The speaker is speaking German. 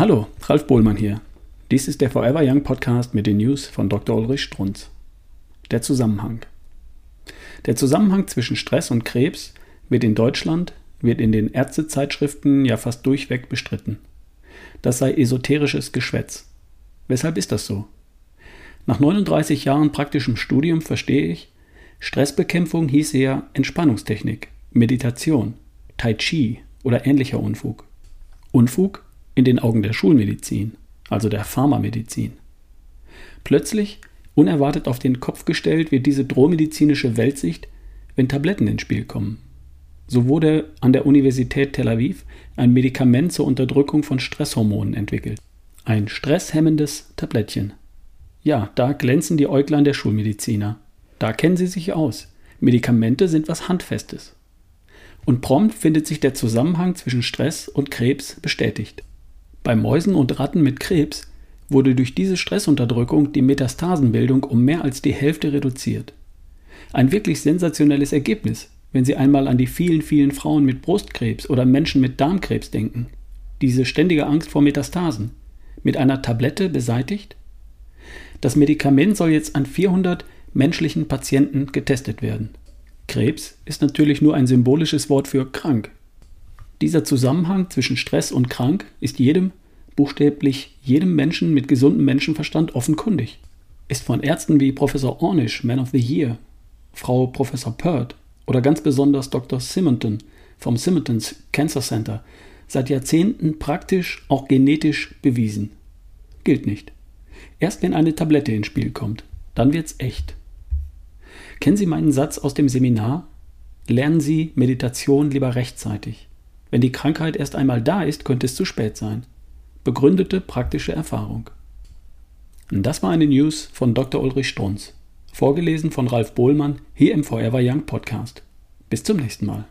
Ralf Bohlmann hier. Dies ist der Forever Young Podcast mit den News von Dr. Ulrich Strunz. Der Zusammenhang. Der Zusammenhang zwischen Stress und Krebs wird in Deutschland, wird in den Ärztezeitschriften ja fast durchweg bestritten. Das sei esoterisches Geschwätz. Weshalb ist das so? Nach 39 Jahren praktischem Studium verstehe ich, Stressbekämpfung hieße ja Entspannungstechnik, Meditation, Tai Chi oder ähnlicher Unfug. Unfug in den Augen der Schulmedizin, also der Pharmamedizin. Plötzlich, unerwartet auf den Kopf gestellt, wird diese drohmedizinische Weltsicht, wenn Tabletten ins Spiel kommen. So wurde an der Universität Tel Aviv ein Medikament zur Unterdrückung von Stresshormonen entwickelt. Ein stresshemmendes Tablettchen. Ja, da glänzen die Äuglein der Schulmediziner. Da kennen sie sich aus. Medikamente sind was Handfestes. Und prompt findet sich der Zusammenhang zwischen Stress und Krebs bestätigt. Bei Mäusen und Ratten mit Krebs wurde durch diese Stressunterdrückung die Metastasenbildung um mehr als die Hälfte reduziert. Ein wirklich sensationelles Ergebnis, wenn Sie einmal an die vielen, vielen Frauen mit Brustkrebs oder Menschen mit Darmkrebs denken. Diese ständige Angst vor Metastasen. Mit einer Tablette beseitigt? Das Medikament soll jetzt an 400 menschlichen Patienten getestet werden. Krebs ist natürlich nur ein symbolisches Wort für krank. Dieser Zusammenhang zwischen Stress und krank ist jedem, buchstäblich jedem Menschen mit gesundem Menschenverstand offenkundig. Ist von Ärzten wie Professor Ornish, Man of the Year, Frau Professor Pert oder ganz besonders Dr. Simonton vom Simonton's Cancer Center seit Jahrzehnten praktisch, auch genetisch bewiesen. Gilt nicht. Erst wenn eine Tablette ins Spiel kommt, dann wird's echt. Kennen Sie meinen Satz aus dem Seminar? Lernen Sie Meditation lieber rechtzeitig. Wenn die Krankheit erst einmal da ist, könnte es zu spät sein. Begründete praktische Erfahrung. Das war eine News von Dr. Ulrich Strunz. Vorgelesen von Ralf Bohlmann hier im Forever Young Podcast. Bis zum nächsten Mal.